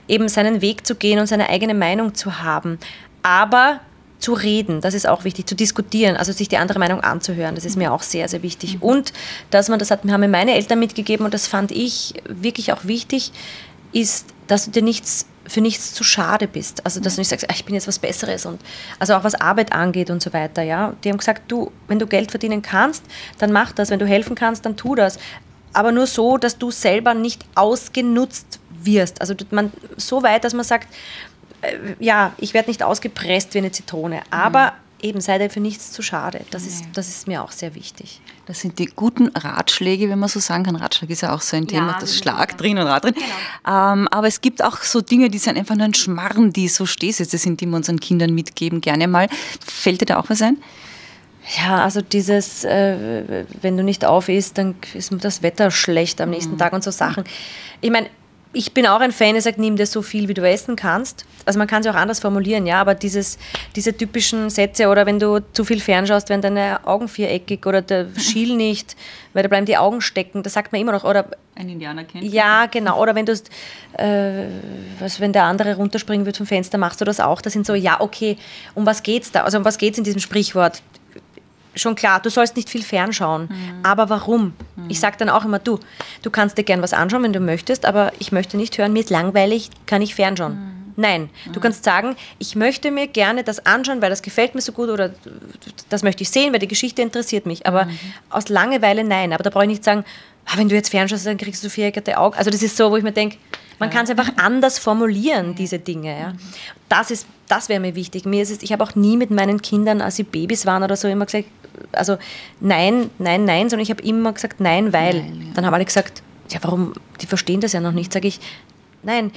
Eben seinen Weg zu gehen und seine eigene Meinung zu haben. Aber zu reden, das ist auch wichtig, zu diskutieren, also sich die andere Meinung anzuhören, das ist mir auch sehr, sehr wichtig. Und dass man, das hat, haben mir meine Eltern mitgegeben und das fand ich wirklich auch wichtig, ist, dass du dir nichts für nichts zu schade bist. Also dass du nicht sagst, "Ah, ich bin jetzt was Besseres und also auch was Arbeit angeht und so weiter. Ja, die haben gesagt, du, wenn du Geld verdienen kannst, dann mach das. Wenn du helfen kannst, dann tu das. Aber nur so, dass du selber nicht ausgenutzt wirst. Also man so weit, dass man sagt, ja, ich werde nicht ausgepresst wie eine Zitrone, aber eben sei dir für nichts zu schade. Das ist, das ist mir auch sehr wichtig. Das sind die guten Ratschläge, wenn man so sagen kann. Ratschlag ist ja auch so ein Thema, das das Schlag ist drin und Rad drin. Ähm, aber es gibt auch so Dinge, die sind einfach nur ein Schmarrn, die so Stehsätze sind, die wir unseren Kindern mitgeben, gerne mal. Fällt dir da auch was ein? Ja, also dieses, äh, wenn du nicht auf isst, dann ist das Wetter schlecht am nächsten Tag und so Sachen. Ich meine, ich bin auch ein Fan, der sagt, nimm dir so viel, wie du essen kannst. Also man kann es auch anders formulieren, ja, aber dieses, diese typischen Sätze oder wenn du zu viel fernschaust, werden deine Augen viereckig oder der Schiel nicht, weil da bleiben die Augen stecken, das sagt man immer noch. Oder Ein Indianer kennt. ja, genau. Oder wenn du äh, was, wenn der andere runterspringen wird vom Fenster, machst du das auch. Das sind so, ja, okay, um was geht's da? Also um was geht's in diesem Sprichwort? Schon klar, du sollst nicht viel fernschauen. Aber warum? Ich sage dann auch immer, du, du kannst dir gern was anschauen, wenn du möchtest, aber ich möchte nicht hören, mir ist langweilig, kann ich fernschauen. Nein, du kannst sagen, ich möchte mir gerne das anschauen, weil das gefällt mir so gut oder das möchte ich sehen, weil die Geschichte interessiert mich. Aber aus Langeweile nein. Aber da brauche ich nicht sagen, ah, wenn du jetzt fernschaust, dann kriegst du viereckerte Augen. Also das ist so, wo ich mir denke, man kann es einfach anders formulieren, diese Dinge. Ja. Das, ist, das wäre mir wichtig. Mir ist es, ich habe auch nie mit meinen Kindern, als sie Babys waren oder so, immer gesagt, also nein, nein, nein, sondern ich habe immer gesagt, nein, weil. Dann haben alle gesagt, ja, warum, die verstehen das ja noch nicht. Sage ich, nein,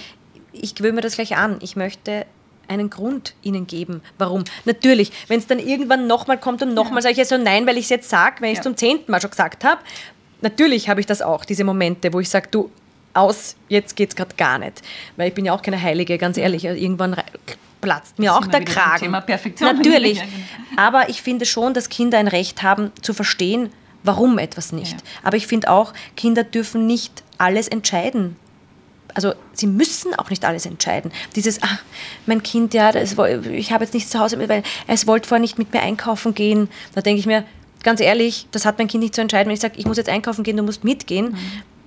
ich gewöhne mir das gleich an. Ich möchte einen Grund ihnen geben. Warum? Natürlich, wenn es dann irgendwann nochmal kommt und nochmal sage ich ja so nein, weil ich es jetzt sage, wenn ich es zum zehnten Mal schon gesagt habe, natürlich habe ich das auch, diese Momente, wo ich sage, du, aus, jetzt geht es gerade gar nicht. Weil ich bin ja auch keine Heilige, ganz ehrlich. Also irgendwann platzt mir auch der Kragen. Thema Perfektion. Natürlich. Genau. Aber ich finde schon, dass Kinder ein Recht haben zu verstehen, warum etwas nicht. Ja. Aber ich finde auch, Kinder dürfen nicht alles entscheiden. Also sie müssen auch nicht alles entscheiden. Dieses, ah, mein Kind, ja, das, ich habe jetzt nichts zu Hause, weil es wollte vorher nicht mit mir einkaufen gehen. Da denke ich mir, ganz ehrlich, das hat mein Kind nicht zu entscheiden. Wenn ich sage, ich muss jetzt einkaufen gehen, du musst mitgehen,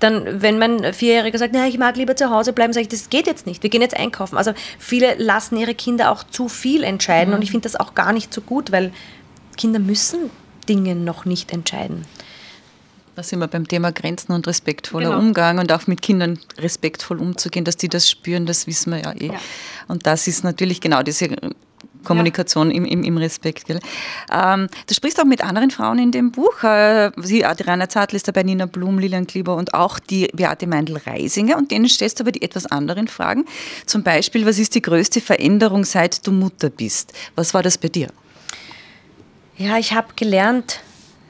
dann, wenn mein Vierjähriger sagt, na, ich mag lieber zu Hause bleiben, sage ich, das geht jetzt nicht. Wir gehen jetzt einkaufen. Also viele lassen ihre Kinder auch zu viel entscheiden und ich finde das auch gar nicht so gut, weil Kinder müssen Dinge noch nicht entscheiden. Da sind wir beim Thema Grenzen und respektvoller Genau. Umgang und auch mit Kindern respektvoll umzugehen, dass die das spüren, das wissen wir ja eh. Und das ist natürlich genau diese Kommunikation im, im, im Respekt. Gell? Ähm, du sprichst auch mit anderen Frauen in dem Buch. Äh, sie, Adriana Zartl ist dabei, Nina Blum, Lilian Klieber und auch die Beate Meindl-Reisinger. Und denen stellst du aber die etwas anderen Fragen. Zum Beispiel, was ist die größte Veränderung, seit du Mutter bist? Was war das bei dir? Ja, ich habe gelernt,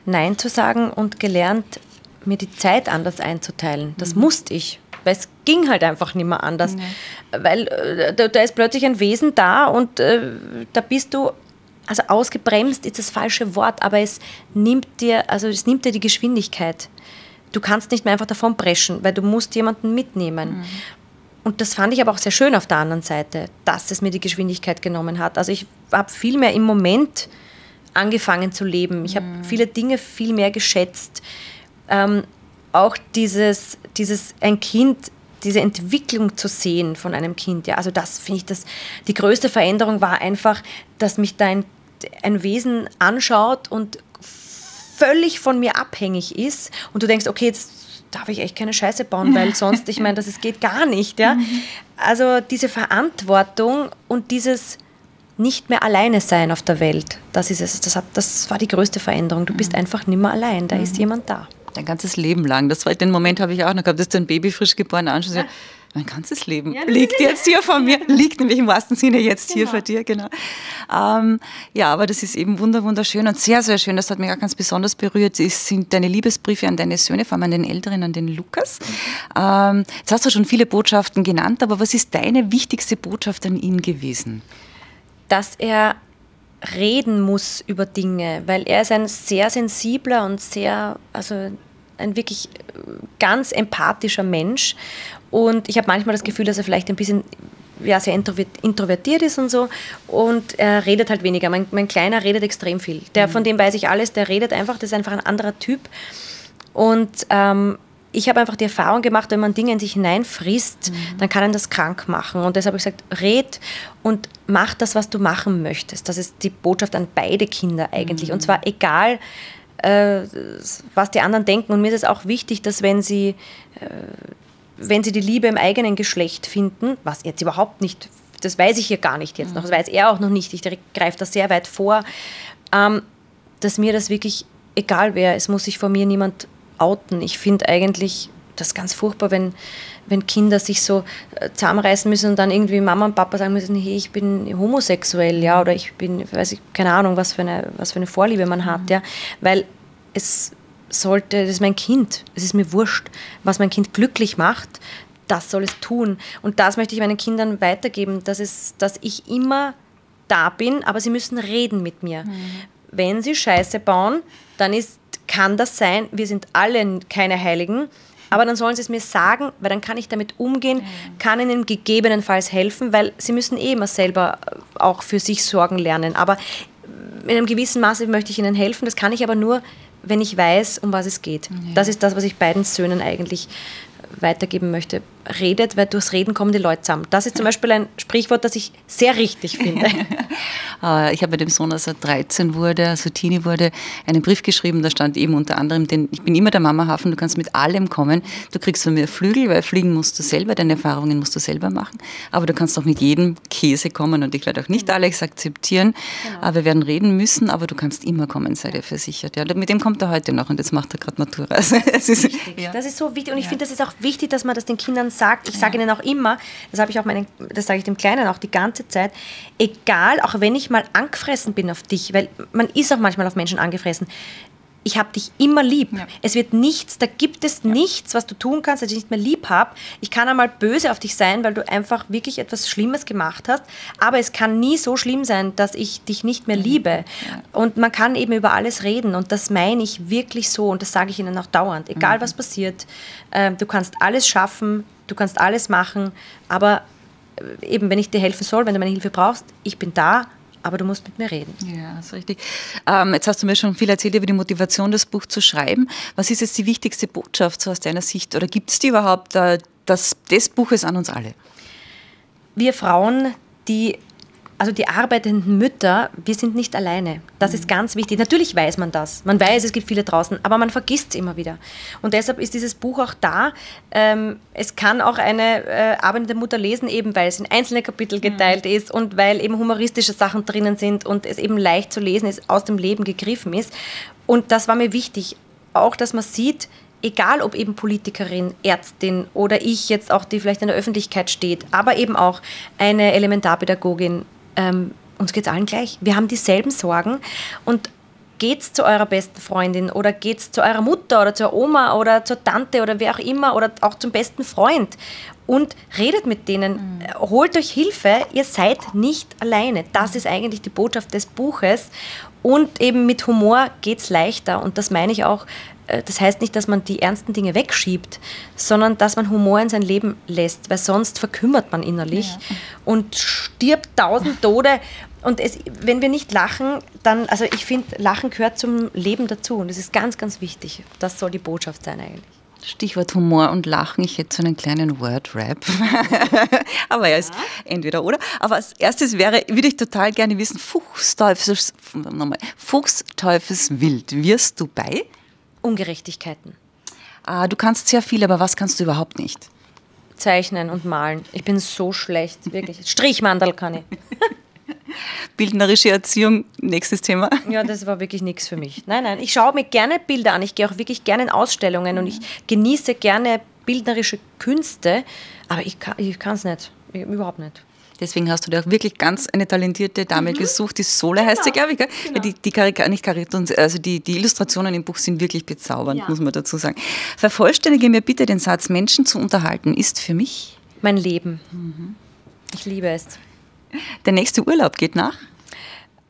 Nein zu sagen und gelernt, mir die Zeit anders einzuteilen. Das musste ich, weil es ging halt einfach nicht mehr anders. Weil äh, da, da ist plötzlich ein Wesen da und äh, da bist du, also ausgebremst ist das falsche Wort, aber es nimmt dir, also es nimmt dir die Geschwindigkeit. Du kannst nicht mehr einfach davon preschen, weil du musst jemanden mitnehmen. Und das fand ich aber auch sehr schön auf der anderen Seite, dass es mir die Geschwindigkeit genommen hat. Also ich habe viel mehr im Moment angefangen zu leben. Ich habe viele Dinge viel mehr geschätzt. Ähm, auch dieses, dieses ein Kind, diese Entwicklung zu sehen von einem Kind. Ja, also das finde ich, das, die größte Veränderung war einfach, dass mich da ein, ein Wesen anschaut und völlig von mir abhängig ist und du denkst, okay, jetzt darf ich echt keine Scheiße bauen, weil sonst, ich meine, das ist, geht gar nicht. Ja? Also diese Verantwortung und dieses nicht mehr alleine sein auf der Welt, das ist es. Das, hat, das war die größte Veränderung. Du bist einfach nicht mehr allein, da ist jemand da. Dein ganzes Leben lang. Das war, den Moment habe ich auch noch gehabt, dass du ein Baby frisch geboren anschaust. Ja. Mein ganzes Leben ja, liegt jetzt hier vor mir, liegt nämlich im wahrsten Sinne jetzt genau. hier vor dir, genau. Ähm, ja, aber das ist eben wunderschön und sehr, sehr schön. Das hat mich auch ganz besonders berührt. Es sind deine Liebesbriefe an deine Söhne, vor allem an den Älteren, an den Lukas. Ähm, jetzt hast du schon viele Botschaften genannt, aber was ist deine wichtigste Botschaft an ihn gewesen? Dass er reden muss über Dinge, weil er ist ein sehr sensibler und sehr, also ein wirklich ganz empathischer Mensch und ich habe manchmal das Gefühl, dass er vielleicht ein bisschen ja, sehr introvertiert ist und so und er redet halt weniger. Mein, mein Kleiner redet extrem viel. Der, mhm. Von dem weiß ich alles, der redet einfach, das ist einfach ein anderer Typ. Und ähm, ich habe einfach die Erfahrung gemacht, wenn man Dinge in sich hineinfrisst, mhm. dann kann einen das krank machen. Und deshalb habe ich gesagt, red und mach das, was du machen möchtest. Das ist die Botschaft an beide Kinder eigentlich. Mhm. Und zwar egal, äh, was die anderen denken. Und mir ist es auch wichtig, dass wenn sie äh, wenn sie die Liebe im eigenen Geschlecht finden, was jetzt überhaupt nicht, das weiß ich hier gar nicht jetzt noch, das weiß er auch noch nicht, ich greife da sehr weit vor, ähm, dass mir das wirklich egal wäre, es muss sich vor mir niemand outen. Ich finde eigentlich das ganz furchtbar, wenn, wenn Kinder sich so äh, zusammenreißen müssen und dann irgendwie Mama und Papa sagen müssen, hey, ich bin homosexuell, ja, oder ich bin, weiß ich, keine Ahnung, was für eine, was für eine Vorliebe man hat, ja, weil es sollte, das ist mein Kind, es ist mir wurscht, was mein Kind glücklich macht, das soll es tun. Und das möchte ich meinen Kindern weitergeben, dass, es, dass ich immer da bin, aber sie müssen reden mit mir. Mhm. Wenn sie Scheiße bauen, dann ist, kann das sein, wir sind alle keine Heiligen, aber dann sollen sie es mir sagen, weil dann kann ich damit umgehen, kann ihnen gegebenenfalls helfen, weil sie müssen eh immer selber auch für sich sorgen lernen. Aber in einem gewissen Maße möchte ich ihnen helfen, das kann ich aber nur, wenn ich weiß, um was es geht. Ja. Das ist das, was ich beiden Söhnen eigentlich weitergeben möchte. Redet, weil durchs Reden kommen die Leute zusammen. Das ist zum Beispiel ein Sprichwort, das ich sehr richtig finde. Äh, ich habe dem Sohn, als er 13 wurde, also Teenie wurde, einen Brief geschrieben, da stand eben unter anderem, denn ich bin immer der Mamahafen, du kannst mit allem kommen. Du kriegst von mir Flügel, weil fliegen musst du selber, deine Erfahrungen musst du selber machen. Aber du kannst auch mit jedem Käse kommen und ich werde auch nicht genau. alles akzeptieren. Genau. Aber wir werden reden müssen, aber du kannst immer kommen, sei dir versichert. Ja, mit dem kommt er heute noch und jetzt macht er gerade Matura. Also, ist, ja. Das ist so wichtig und ich ja. finde, das ist auch wichtig, dass man das den Kindern sagt. Ich sage ihnen auch immer, das habe ich auch meinen, das sage ich dem Kleinen auch die ganze Zeit, egal, auch wenn ich mal angefressen bin auf dich, weil man ist auch manchmal auf Menschen angefressen ich habe dich immer lieb. Ja. Es wird nichts, da gibt es ja. nichts, was du tun kannst, dass ich nicht mehr lieb habe. Ich kann einmal böse auf dich sein, weil du einfach wirklich etwas Schlimmes gemacht hast, aber es kann nie so schlimm sein, dass ich dich nicht mehr liebe. Ja. Und man kann eben über alles reden und das meine ich wirklich so und das sage ich ihnen auch dauernd. Egal mhm. was passiert, äh, du kannst alles schaffen, du kannst alles machen, aber äh, eben wenn ich dir helfen soll, wenn du meine Hilfe brauchst, ich bin da aber du musst mit mir reden. Ja, das ist richtig. Ähm, jetzt hast du mir schon viel erzählt über die Motivation, das Buch zu schreiben. Was ist jetzt die wichtigste Botschaft so aus deiner Sicht? Oder gibt es die überhaupt äh, das, des Buches an uns alle? Wir Frauen, die also die arbeitenden Mütter, wir sind nicht alleine. Das ist ganz wichtig. Natürlich weiß man das. Man weiß, es gibt viele draußen, aber man vergisst es immer wieder. Und deshalb ist dieses Buch auch da. Ähm, es kann auch eine äh, arbeitende Mutter lesen, eben weil es in einzelne Kapitel mhm. geteilt mhm. ist und weil eben humoristische Sachen drinnen sind und es eben leicht zu lesen ist, aus dem Leben gegriffen ist. Und das war mir wichtig. Auch, dass man sieht, egal ob eben Politikerin, Ärztin oder ich jetzt auch, die vielleicht in der Öffentlichkeit steht, aber eben auch eine Elementarpädagogin, ähm, uns geht es allen gleich. Wir haben dieselben Sorgen und geht's zu eurer besten Freundin oder geht's zu eurer Mutter oder zur Oma oder zur Tante oder wer auch immer oder auch zum besten Freund und redet mit denen, mhm. holt euch Hilfe, ihr seid nicht alleine. Das ist eigentlich die Botschaft des Buches und eben mit Humor geht's leichter und das meine ich auch das heißt nicht, dass man die ernsten Dinge wegschiebt, sondern dass man Humor in sein Leben lässt, weil sonst verkümmert man innerlich ja. und stirbt tausend Tode. Und es, wenn wir nicht lachen, dann, also ich finde, Lachen gehört zum Leben dazu und das ist ganz, ganz wichtig. Das soll die Botschaft sein eigentlich. Stichwort Humor und Lachen. Ich hätte so einen kleinen Word-Rap. Aber ja, ist entweder oder. Aber als erstes wäre, würde ich total gerne wissen, Fuchsteufels, nochmal, Fuchsteufelswild, wirst du bei? Ungerechtigkeiten. Ah, du kannst sehr viel, aber was kannst du überhaupt nicht? Zeichnen und malen. Ich bin so schlecht, wirklich. Strichmandel kann ich. Bildnerische Erziehung, nächstes Thema. Ja, das war wirklich nichts für mich. Nein, nein, ich schaue mir gerne Bilder an. Ich gehe auch wirklich gerne in Ausstellungen und ich genieße gerne bildnerische Künste, aber ich kann es nicht. Ich, überhaupt nicht. Deswegen hast du dir auch wirklich ganz eine talentierte Dame mhm. gesucht, die Sohle heißt sie, glaube ich. Gell? Genau. Die, die, Karik nicht Karikatur, also die, die Illustrationen im Buch sind wirklich bezaubernd, ja. muss man dazu sagen. Vervollständige mir bitte den Satz, Menschen zu unterhalten ist für mich mein Leben. Mhm. Ich liebe es. Der nächste Urlaub geht nach?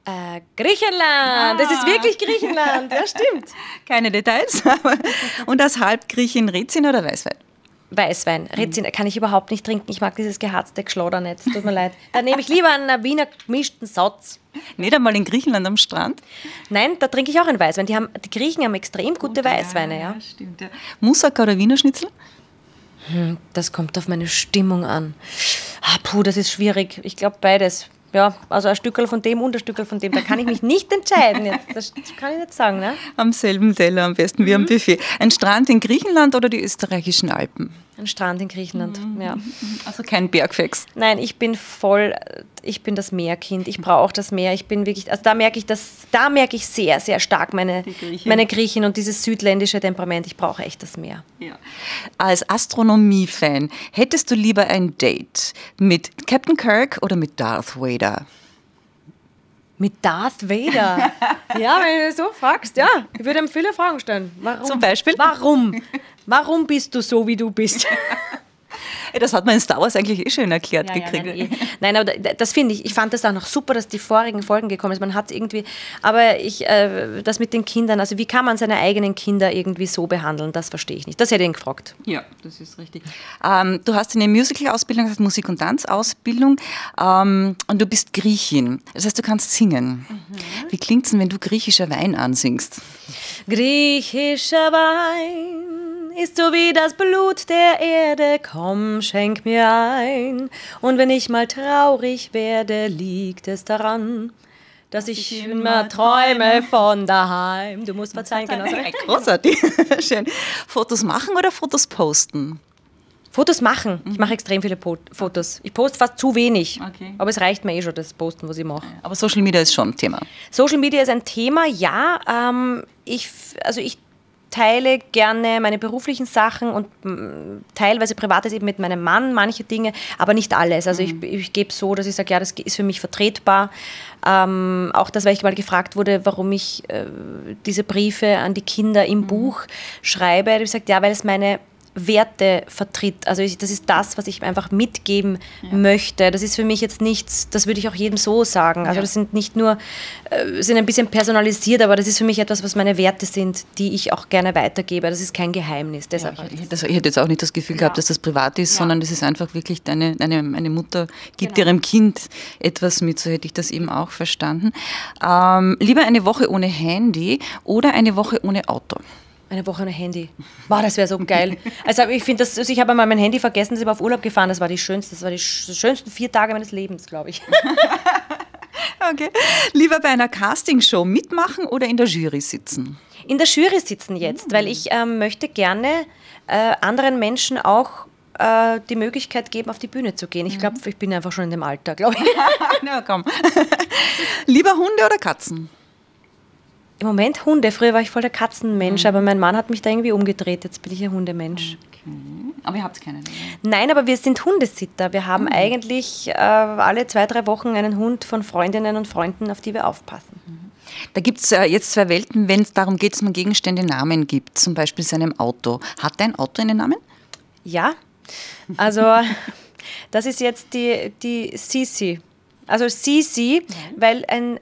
Äh, Griechenland, ah. das ist wirklich Griechenland, ja stimmt. Keine Details. Und als Halbgriechin Rätseln oder Weißwein? Weißwein. Rätseln kann ich überhaupt nicht trinken. Ich mag dieses geharzte Geschloder nicht. Tut mir leid. Dann nehme ich lieber einen Wiener gemischten Satz. Nicht einmal in Griechenland am Strand? Nein, da trinke ich auch einen Weißwein. Die, haben, die Griechen haben extrem gute, gute Weißweine. Ja, ja. stimmt. Ja. Moussaka oder Wiener Schnitzel? Hm, das kommt auf meine Stimmung an. Ah, puh, das ist schwierig. Ich glaube beides. Ja, also ein Stückel von dem und ein Stückel von dem. Da kann ich mich nicht entscheiden jetzt. Das kann ich nicht sagen. Ne? Am selben Teller am besten wie am mhm. Buffet. Ein Strand in Griechenland oder die österreichischen Alpen? Ein Strand in Griechenland, mhm. ja. Also kein Bergfex. Nein, ich bin voll, ich bin das Meerkind. Ich brauche das Meer. Ich bin wirklich, also da merke ich das, da merke ich sehr, sehr stark meine Griechin. meine Griechin und dieses südländische Temperament. Ich brauche echt das Meer. Ja. Als Astronomie-Fan, hättest du lieber ein Date mit Captain Kirk oder mit Darth Vader? Mit Darth Vader? ja, wenn du so fragst, ja. Ich würde ihm viele Fragen stellen. Warum? Zum Beispiel? Warum? Warum bist du so, wie du bist? Das hat man in Star Wars eigentlich eh schön erklärt ja, gekriegt. Ja, nein, eh. nein, aber das finde ich, ich fand das auch noch super, dass die vorigen Folgen gekommen sind. Man hat irgendwie, aber ich, äh, das mit den Kindern, also wie kann man seine eigenen Kinder irgendwie so behandeln, das verstehe ich nicht. Das hätte ich ihn gefragt. Ja, das ist richtig. Ähm, du hast eine Musical-Ausbildung, hast Musik- und Tanzausbildung ähm, und du bist Griechin. Das heißt, du kannst singen. Mhm. Wie klingt es denn, wenn du griechischer Wein ansingst? Griechischer Wein ist so wie das Blut der Erde, komm, schenk mir ein. Und wenn ich mal traurig werde, liegt es daran, dass ich, ich immer träume von daheim. Du musst verzeihen, genau so. Großartig. Schön. Fotos machen oder Fotos posten? Fotos machen. Ich mache extrem viele po Fotos. Ich poste fast zu wenig. Okay. Aber es reicht mir eh schon, das Posten, was ich mache. Aber Social Media ist schon ein Thema. Social Media ist ein Thema, ja. Ähm, ich, also ich teile gerne meine beruflichen Sachen und mm, teilweise privates eben mit meinem Mann, manche Dinge, aber nicht alles. Also mhm. ich, ich gebe so, dass ich sage, ja, das ist für mich vertretbar. Ähm, auch das, weil ich mal gefragt wurde, warum ich äh, diese Briefe an die Kinder im mhm. Buch schreibe. Ich habe gesagt, ja, weil es meine Werte vertritt. Also ich, das ist das, was ich einfach mitgeben ja. möchte. Das ist für mich jetzt nichts, das würde ich auch jedem so sagen. Also ja. das sind nicht nur, äh, sind ein bisschen personalisiert, aber das ist für mich etwas, was meine Werte sind, die ich auch gerne weitergebe. Das ist kein Geheimnis. Deshalb ja, ich, das, ich, hätte jetzt auch nicht das Gefühl gehabt, dass das privat ist, sondern das ist einfach wirklich deine, deine eine Mutter gibt genau. ihrem Kind etwas mit. So hätte ich das eben auch verstanden. Ähm, lieber eine Woche ohne Handy oder eine Woche ohne Auto? Eine Woche ohne Handy. Wow, das wäre so geil. Also ich finde das, also ich habe einmal mein Handy vergessen, dass ich auf Urlaub gefahren. Das war die schönste, das war die schönsten vier Tage meines Lebens, glaube ich. okay. Lieber bei einer Castingshow mitmachen oder in der Jury sitzen? In der Jury sitzen jetzt, mhm. weil ich ähm, möchte gerne äh, anderen Menschen auch äh, die Möglichkeit geben, auf die Bühne zu gehen. Ich glaube, ich bin einfach schon in dem Alter, glaube ich. Na komm. Lieber Hunde oder Katzen? Im Moment Hunde. Früher war ich voll der Katzenmensch, mhm. aber mein Mann hat mich da irgendwie umgedreht. Jetzt bin ich ein Hundemensch. Okay. Aber ihr habt keinen? Nein, aber wir sind Hundesitter. Wir haben mhm. eigentlich äh, alle zwei, drei Wochen einen Hund von Freundinnen und Freunden, auf die wir aufpassen. Mhm. Da gibt es äh, jetzt zwei Welten, wenn es darum geht, dass man Gegenstände Namen gibt, zum Beispiel seinem Auto. Hat dein Auto einen Namen? Ja. Also, das ist jetzt die, die Sisi. Also Sisi, weil ein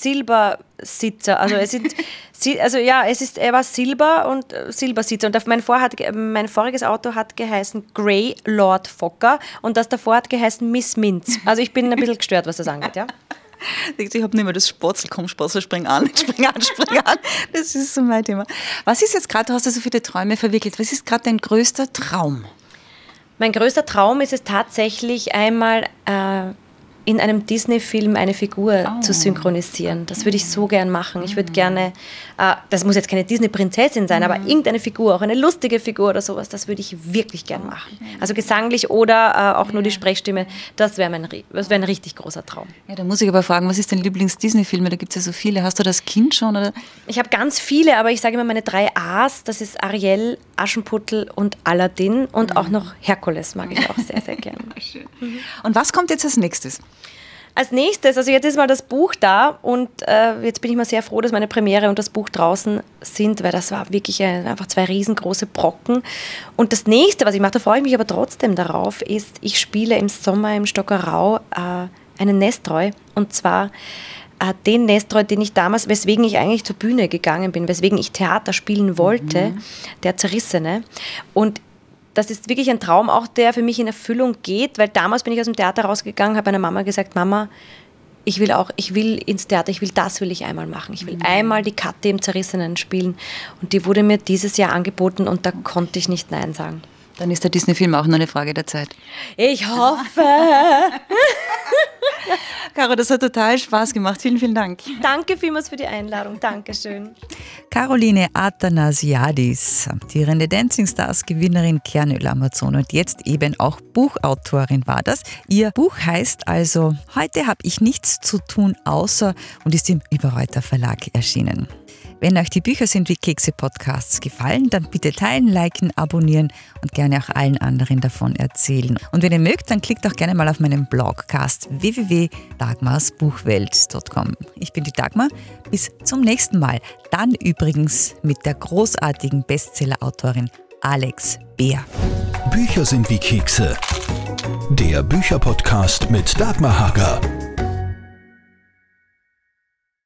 Silbersitzer. Also es sind, also ja, es ist, er war Silber und äh, Silbersitzer. Und mein, Vor hat, mein voriges Auto hat geheißen Grey Lord Fokker und das davor hat geheißen Miss Minz. Also ich bin ein bisschen gestört, was das angeht, ja. Ich habe nicht mehr das Spotzel, komm Spotzel, spring an, spring an, spring an. Das ist so mein Thema. Was ist jetzt gerade, du hast ja so viele Träume verwirklicht, was ist gerade dein größter Traum? Mein größter Traum ist es tatsächlich einmal äh, in einem Disney-Film eine Figur oh. zu synchronisieren. Das würde ich so gern machen. Ich würde gerne, äh, das muss jetzt keine Disney-Prinzessin sein, aber irgendeine Figur, auch eine lustige Figur oder sowas, das würde ich wirklich gern machen. Also gesanglich oder äh, auch nur die Sprechstimme, das wäre wär ein richtig großer Traum. Ja, da muss ich aber fragen, was ist dein Lieblings-Disney-Film? Da gibt es ja so viele. Hast du das Kind schon? Oder? Ich habe ganz viele, aber ich sage immer meine drei A's. Das ist Ariel, Aschenputtel und Aladdin und mhm. auch noch Herkules mag ich auch sehr, sehr gern. Schön. Und was kommt jetzt als nächstes? Als nächstes, also jetzt ist mal das Buch da und äh, jetzt bin ich mal sehr froh, dass meine Premiere und das Buch draußen sind, weil das war wirklich ein, einfach zwei riesengroße Brocken. Und das nächste, was ich mache, da freue ich mich aber trotzdem darauf, ist, ich spiele im Sommer im Stockerau äh, einen Nestreu und zwar äh, den Nestreu, den ich damals, weswegen ich eigentlich zur Bühne gegangen bin, weswegen ich Theater spielen wollte, mhm. der Zerrissene. Und das ist wirklich ein Traum auch, der für mich in Erfüllung geht, weil damals bin ich aus dem Theater rausgegangen, habe meiner Mama gesagt, Mama, ich will auch, ich will ins Theater, ich will das will ich einmal machen. Ich will mhm. einmal die Katte im Zerrissenen spielen. Und die wurde mir dieses Jahr angeboten und da konnte ich nicht Nein sagen. Dann ist der Disney-Film auch nur eine Frage der Zeit. Ich hoffe. Caro, das hat total Spaß gemacht. Vielen, vielen Dank. Danke vielmals für die Einladung. Dankeschön. Caroline Athanasiadis, amtierende Dancing Stars Gewinnerin Kernöl Amazon und jetzt eben auch Buchautorin war das. Ihr Buch heißt also Heute habe ich nichts zu tun außer und ist im Überreuter Verlag erschienen. Wenn euch die Bücher sind wie Kekse Podcasts gefallen, dann bitte teilen, liken, abonnieren und gerne auch allen anderen davon erzählen. Und wenn ihr mögt, dann klickt auch gerne mal auf meinen Blogcast www.dagmarsbuchwelt.com. Ich bin die Dagmar. Bis zum nächsten Mal. Dann übrigens mit der großartigen Bestsellerautorin Alex Beer. Bücher sind wie Kekse. Der Bücherpodcast mit Dagmar Hager.